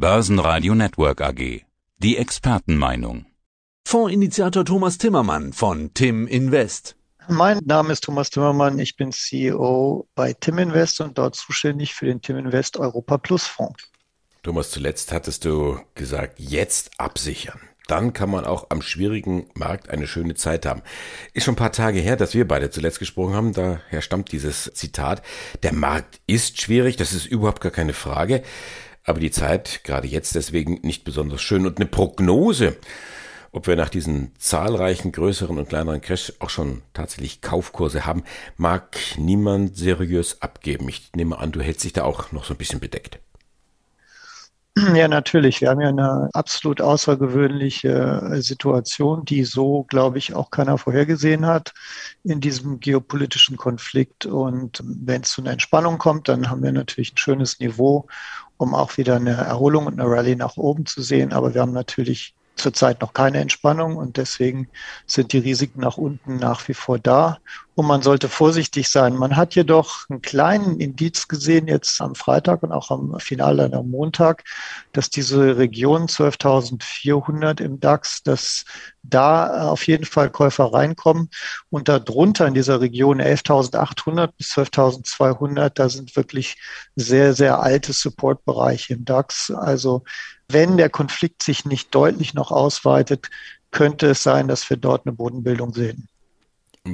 Börsenradio Network AG. Die Expertenmeinung. Fondsinitiator Thomas Timmermann von Tim Invest. Mein Name ist Thomas Timmermann. Ich bin CEO bei Tim Invest und dort zuständig für den Tim Invest Europa Plus Fonds. Thomas, zuletzt hattest du gesagt, jetzt absichern dann kann man auch am schwierigen Markt eine schöne Zeit haben. Ist schon ein paar Tage her, dass wir beide zuletzt gesprochen haben, daher stammt dieses Zitat. Der Markt ist schwierig, das ist überhaupt gar keine Frage, aber die Zeit, gerade jetzt deswegen, nicht besonders schön. Und eine Prognose, ob wir nach diesen zahlreichen größeren und kleineren Crash auch schon tatsächlich Kaufkurse haben, mag niemand seriös abgeben. Ich nehme an, du hältst dich da auch noch so ein bisschen bedeckt. Ja, natürlich. Wir haben ja eine absolut außergewöhnliche äh, Situation, die so, glaube ich, auch keiner vorhergesehen hat in diesem geopolitischen Konflikt. Und wenn es zu einer Entspannung kommt, dann haben wir natürlich ein schönes Niveau, um auch wieder eine Erholung und eine Rallye nach oben zu sehen. Aber wir haben natürlich zurzeit noch keine Entspannung und deswegen sind die Risiken nach unten nach wie vor da. Und man sollte vorsichtig sein. Man hat jedoch einen kleinen Indiz gesehen jetzt am Freitag und auch am Finale am Montag, dass diese Region 12.400 im DAX, dass da auf jeden Fall Käufer reinkommen und darunter in dieser Region 11.800 bis 12.200, da sind wirklich sehr, sehr alte Supportbereiche im DAX. Also wenn der Konflikt sich nicht deutlich noch ausweitet, könnte es sein, dass wir dort eine Bodenbildung sehen.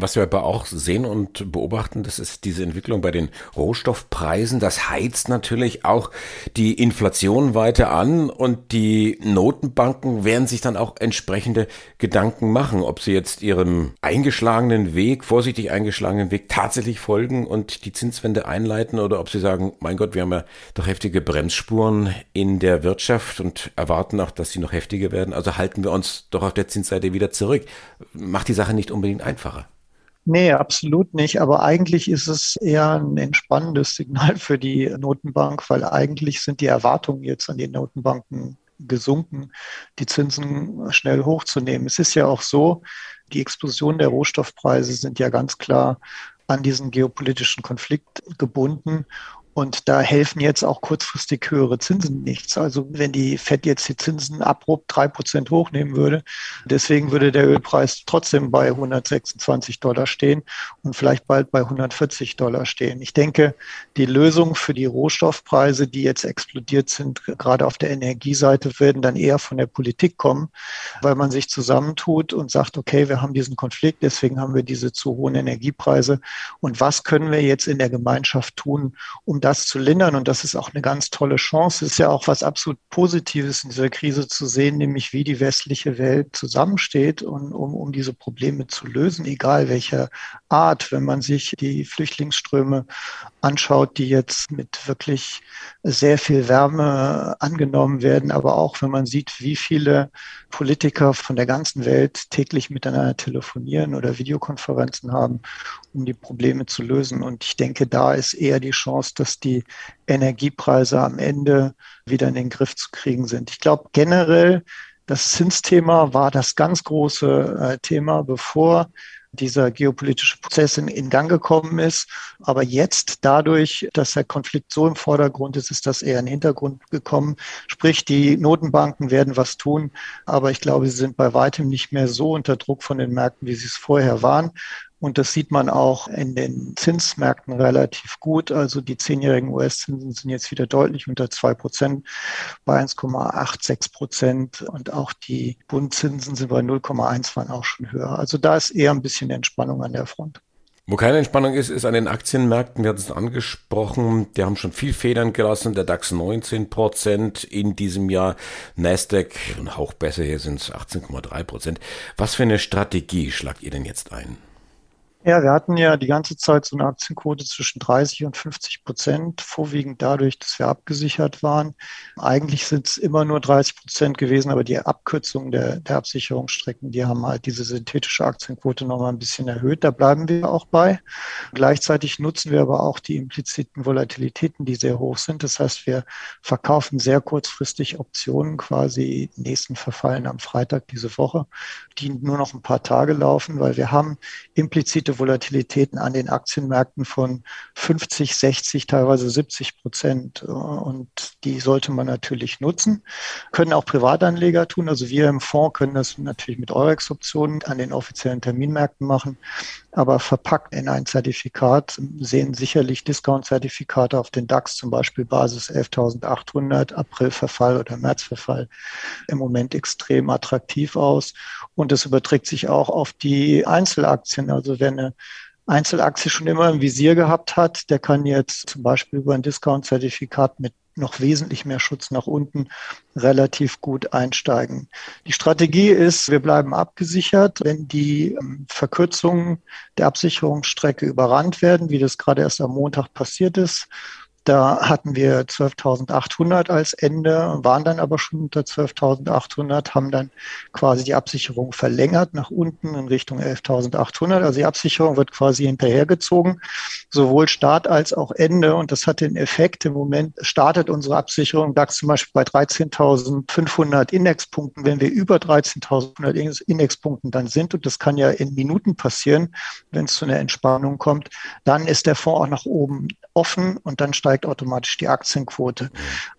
Was wir aber auch sehen und beobachten, das ist diese Entwicklung bei den Rohstoffpreisen. Das heizt natürlich auch die Inflation weiter an und die Notenbanken werden sich dann auch entsprechende Gedanken machen, ob sie jetzt ihrem eingeschlagenen Weg, vorsichtig eingeschlagenen Weg tatsächlich folgen und die Zinswende einleiten oder ob sie sagen, mein Gott, wir haben ja doch heftige Bremsspuren in der Wirtschaft und erwarten auch, dass sie noch heftiger werden. Also halten wir uns doch auf der Zinsseite wieder zurück. Macht die Sache nicht unbedingt einfacher. Nee, absolut nicht. Aber eigentlich ist es eher ein entspannendes Signal für die Notenbank, weil eigentlich sind die Erwartungen jetzt an die Notenbanken gesunken, die Zinsen schnell hochzunehmen. Es ist ja auch so, die Explosion der Rohstoffpreise sind ja ganz klar an diesen geopolitischen Konflikt gebunden. Und da helfen jetzt auch kurzfristig höhere Zinsen nichts. Also wenn die FED jetzt die Zinsen abrupt drei Prozent hochnehmen würde, deswegen würde der Ölpreis trotzdem bei 126 Dollar stehen und vielleicht bald bei 140 Dollar stehen. Ich denke, die Lösung für die Rohstoffpreise, die jetzt explodiert sind, gerade auf der Energieseite, werden dann eher von der Politik kommen, weil man sich zusammentut und sagt, okay, wir haben diesen Konflikt, deswegen haben wir diese zu hohen Energiepreise. Und was können wir jetzt in der Gemeinschaft tun, um das zu lindern. Und das ist auch eine ganz tolle Chance. Es ist ja auch was absolut Positives in dieser Krise zu sehen, nämlich wie die westliche Welt zusammensteht, und, um, um diese Probleme zu lösen, egal welcher Art. Wenn man sich die Flüchtlingsströme anschaut, die jetzt mit wirklich sehr viel Wärme angenommen werden, aber auch wenn man sieht, wie viele Politiker von der ganzen Welt täglich miteinander telefonieren oder Videokonferenzen haben, um die Probleme zu lösen. Und ich denke, da ist eher die Chance, dass die Energiepreise am Ende wieder in den Griff zu kriegen sind. Ich glaube generell, das Zinsthema war das ganz große äh, Thema, bevor dieser geopolitische Prozess in, in, Gang gekommen ist. Aber jetzt dadurch, dass der Konflikt so im Vordergrund ist, ist das eher in den Hintergrund gekommen. Sprich, die Notenbanken werden was tun, aber ich glaube, sie sind bei weitem nicht mehr so unter Druck von den Märkten, wie sie es vorher waren. Und das sieht man auch in den Zinsmärkten relativ gut. Also die zehnjährigen US-Zinsen sind jetzt wieder deutlich unter zwei Prozent bei 1,86 Prozent. Und auch die Bundzinsen sind bei 0,1, waren auch schon höher. Also da ist eher ein bisschen Entspannung an der Front. Wo keine Entspannung ist, ist an den Aktienmärkten. Wir hatten es angesprochen. Die haben schon viel Federn gelassen. Der DAX 19 Prozent in diesem Jahr. Nasdaq, ein Hauch besser, hier sind es 18,3 Prozent. Was für eine Strategie schlagt ihr denn jetzt ein? Ja, wir hatten ja die ganze Zeit so eine Aktienquote zwischen 30 und 50 Prozent, vorwiegend dadurch, dass wir abgesichert waren. Eigentlich sind es immer nur 30 Prozent gewesen, aber die Abkürzung der, der Absicherungsstrecken, die haben halt diese synthetische Aktienquote nochmal ein bisschen erhöht. Da bleiben wir auch bei. Gleichzeitig nutzen wir aber auch die impliziten Volatilitäten, die sehr hoch sind. Das heißt, wir verkaufen sehr kurzfristig Optionen, quasi nächsten Verfallen am Freitag diese Woche, die nur noch ein paar Tage laufen, weil wir haben implizite Volatilitäten an den Aktienmärkten von 50, 60, teilweise 70 Prozent. Und die sollte man natürlich nutzen. Können auch Privatanleger tun. Also wir im Fonds können das natürlich mit Eurex-Optionen an den offiziellen Terminmärkten machen. Aber verpackt in ein Zertifikat sehen sicherlich Discount-Zertifikate auf den DAX, zum Beispiel Basis 11.800, Aprilverfall oder Märzverfall, im Moment extrem attraktiv aus. Und es überträgt sich auch auf die Einzelaktien. Also wer eine Einzelaktie schon immer im Visier gehabt hat, der kann jetzt zum Beispiel über ein Discount-Zertifikat mit noch wesentlich mehr Schutz nach unten relativ gut einsteigen. Die Strategie ist, wir bleiben abgesichert, wenn die ähm, Verkürzungen der Absicherungsstrecke überrannt werden, wie das gerade erst am Montag passiert ist da hatten wir 12.800 als Ende, waren dann aber schon unter 12.800, haben dann quasi die Absicherung verlängert nach unten in Richtung 11.800. Also die Absicherung wird quasi hinterhergezogen, sowohl Start als auch Ende. Und das hat den Effekt, im Moment startet unsere Absicherung DAX zum Beispiel bei 13.500 Indexpunkten. Wenn wir über 13.500 Indexpunkten dann sind, und das kann ja in Minuten passieren, wenn es zu einer Entspannung kommt, dann ist der Fonds auch nach oben offen und dann steigt automatisch die Aktienquote.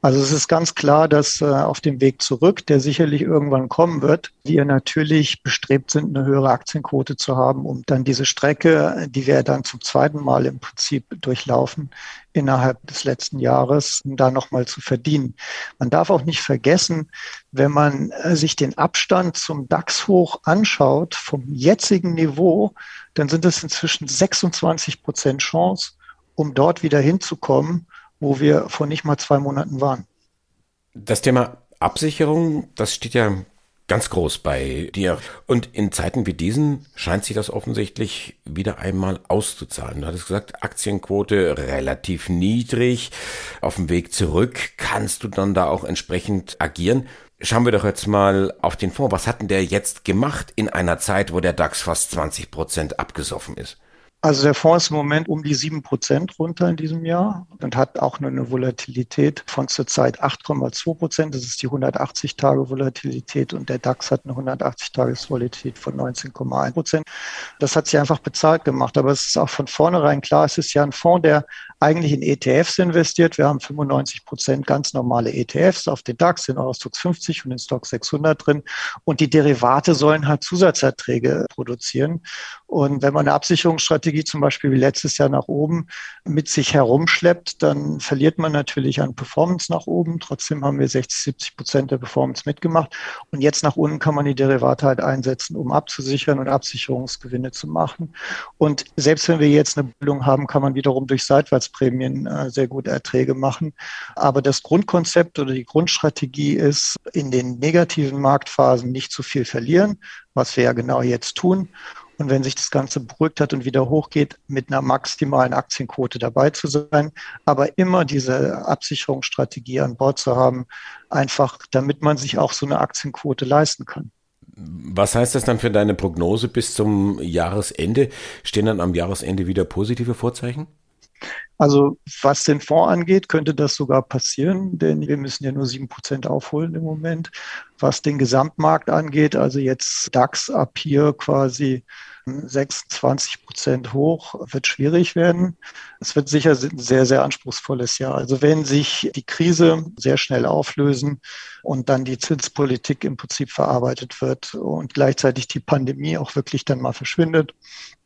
Also es ist ganz klar, dass äh, auf dem Weg zurück, der sicherlich irgendwann kommen wird, wir natürlich bestrebt sind, eine höhere Aktienquote zu haben, um dann diese Strecke, die wir dann zum zweiten Mal im Prinzip durchlaufen, innerhalb des letzten Jahres, um da nochmal zu verdienen. Man darf auch nicht vergessen, wenn man äh, sich den Abstand zum DAX hoch anschaut, vom jetzigen Niveau, dann sind es inzwischen 26 Prozent Chance um dort wieder hinzukommen, wo wir vor nicht mal zwei Monaten waren. Das Thema Absicherung, das steht ja ganz groß bei dir. Und in Zeiten wie diesen scheint sich das offensichtlich wieder einmal auszuzahlen. Du hattest gesagt, Aktienquote relativ niedrig. Auf dem Weg zurück kannst du dann da auch entsprechend agieren. Schauen wir doch jetzt mal auf den Fonds. Was hat denn der jetzt gemacht in einer Zeit, wo der DAX fast 20 Prozent abgesoffen ist? Also der Fonds ist im Moment um die sieben Prozent runter in diesem Jahr und hat auch nur eine Volatilität von zurzeit 8,2 Prozent. Das ist die 180 Tage Volatilität und der DAX hat eine 180 Tages Volatilität von 19,1 Prozent. Das hat sich einfach bezahlt gemacht. Aber es ist auch von vornherein klar, es ist ja ein Fonds, der eigentlich in ETFs investiert. Wir haben 95 Prozent ganz normale ETFs auf den DAX, den Eurostox 50 und den Stock 600 drin. Und die Derivate sollen halt Zusatzerträge produzieren. Und wenn man eine Absicherungsstrategie zum Beispiel wie letztes Jahr nach oben mit sich herumschleppt, dann verliert man natürlich an Performance nach oben. Trotzdem haben wir 60, 70 Prozent der Performance mitgemacht. Und jetzt nach unten kann man die Derivate halt einsetzen, um abzusichern und Absicherungsgewinne zu machen. Und selbst wenn wir jetzt eine Bildung haben, kann man wiederum durch Seitwärtsprämien äh, sehr gute Erträge machen. Aber das Grundkonzept oder die Grundstrategie ist, in den negativen Marktphasen nicht zu viel verlieren, was wir ja genau jetzt tun und wenn sich das Ganze beruhigt hat und wieder hochgeht, mit einer maximalen Aktienquote dabei zu sein, aber immer diese Absicherungsstrategie an Bord zu haben, einfach damit man sich auch so eine Aktienquote leisten kann. Was heißt das dann für deine Prognose bis zum Jahresende? Stehen dann am Jahresende wieder positive Vorzeichen? Also was den Fonds angeht, könnte das sogar passieren, denn wir müssen ja nur sieben Prozent aufholen im Moment. Was den Gesamtmarkt angeht, also jetzt DAX ab hier quasi 26 Prozent hoch, wird schwierig werden. Es wird sicher ein sehr, sehr anspruchsvolles Jahr. Also wenn sich die Krise sehr schnell auflösen und dann die Zinspolitik im Prinzip verarbeitet wird und gleichzeitig die Pandemie auch wirklich dann mal verschwindet,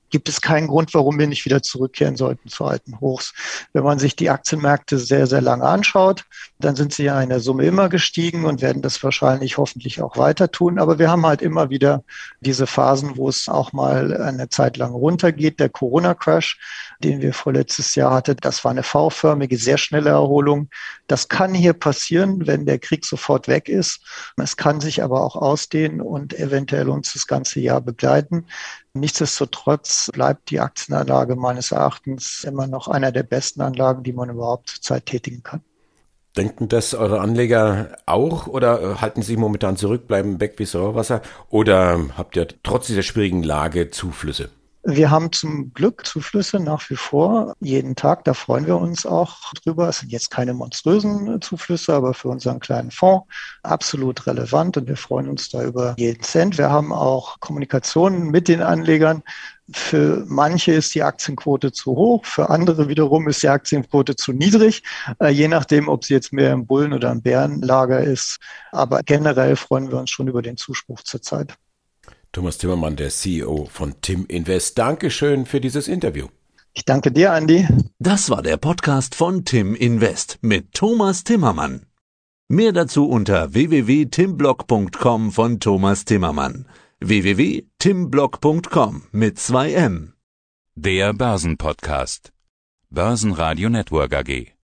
gibt es keinen Grund, warum wir nicht wieder zurückkehren sollten zu alten Hochs. Wenn man sich die Aktienmärkte sehr, sehr lange anschaut, dann sind sie ja in der Summe immer gestiegen und werden das wahrscheinlich hoffentlich auch weiter tun. Aber wir haben halt immer wieder diese Phasen, wo es auch mal eine Zeit lang runtergeht. Der Corona-Crash, den wir vorletztes Jahr hatten, das war eine V-förmige, sehr schnelle Erholung. Das kann hier passieren, wenn der Krieg sofort weg ist. Es kann sich aber auch ausdehnen und eventuell uns das ganze Jahr begleiten. Nichtsdestotrotz bleibt die Aktienanlage meines Erachtens immer noch einer der besten Anlagen, die man überhaupt zurzeit tätigen kann. Denken das eure Anleger auch oder halten sie momentan zurück, bleiben weg wie Sauerwasser oder habt ihr trotz dieser schwierigen Lage Zuflüsse? Wir haben zum Glück Zuflüsse nach wie vor jeden Tag. Da freuen wir uns auch drüber. Es sind jetzt keine monströsen Zuflüsse, aber für unseren kleinen Fonds absolut relevant und wir freuen uns da über jeden Cent. Wir haben auch Kommunikationen mit den Anlegern. Für manche ist die Aktienquote zu hoch, für andere wiederum ist die Aktienquote zu niedrig, äh, je nachdem, ob sie jetzt mehr im Bullen- oder im Bärenlager ist. Aber generell freuen wir uns schon über den Zuspruch zurzeit. Thomas Timmermann, der CEO von Tim Invest. Dankeschön für dieses Interview. Ich danke dir, Andi. Das war der Podcast von Tim Invest mit Thomas Timmermann. Mehr dazu unter www.timblock.com von Thomas Timmermann. www.timblock.com mit 2 M. Der Börsenpodcast. Börsenradio Network AG.